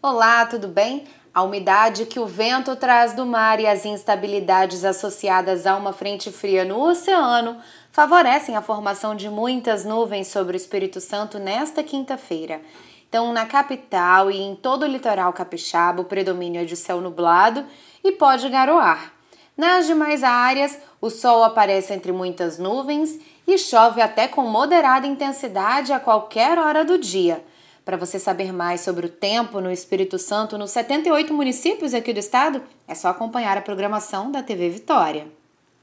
Olá, tudo bem? A umidade que o vento traz do mar e as instabilidades associadas a uma frente fria no oceano favorecem a formação de muitas nuvens sobre o Espírito Santo nesta quinta-feira. Então, na capital e em todo o litoral capixaba, o predomínio é de céu nublado e pode garoar. Nas demais áreas, o sol aparece entre muitas nuvens e chove até com moderada intensidade a qualquer hora do dia. Para você saber mais sobre o tempo no Espírito Santo nos 78 municípios aqui do estado, é só acompanhar a programação da TV Vitória.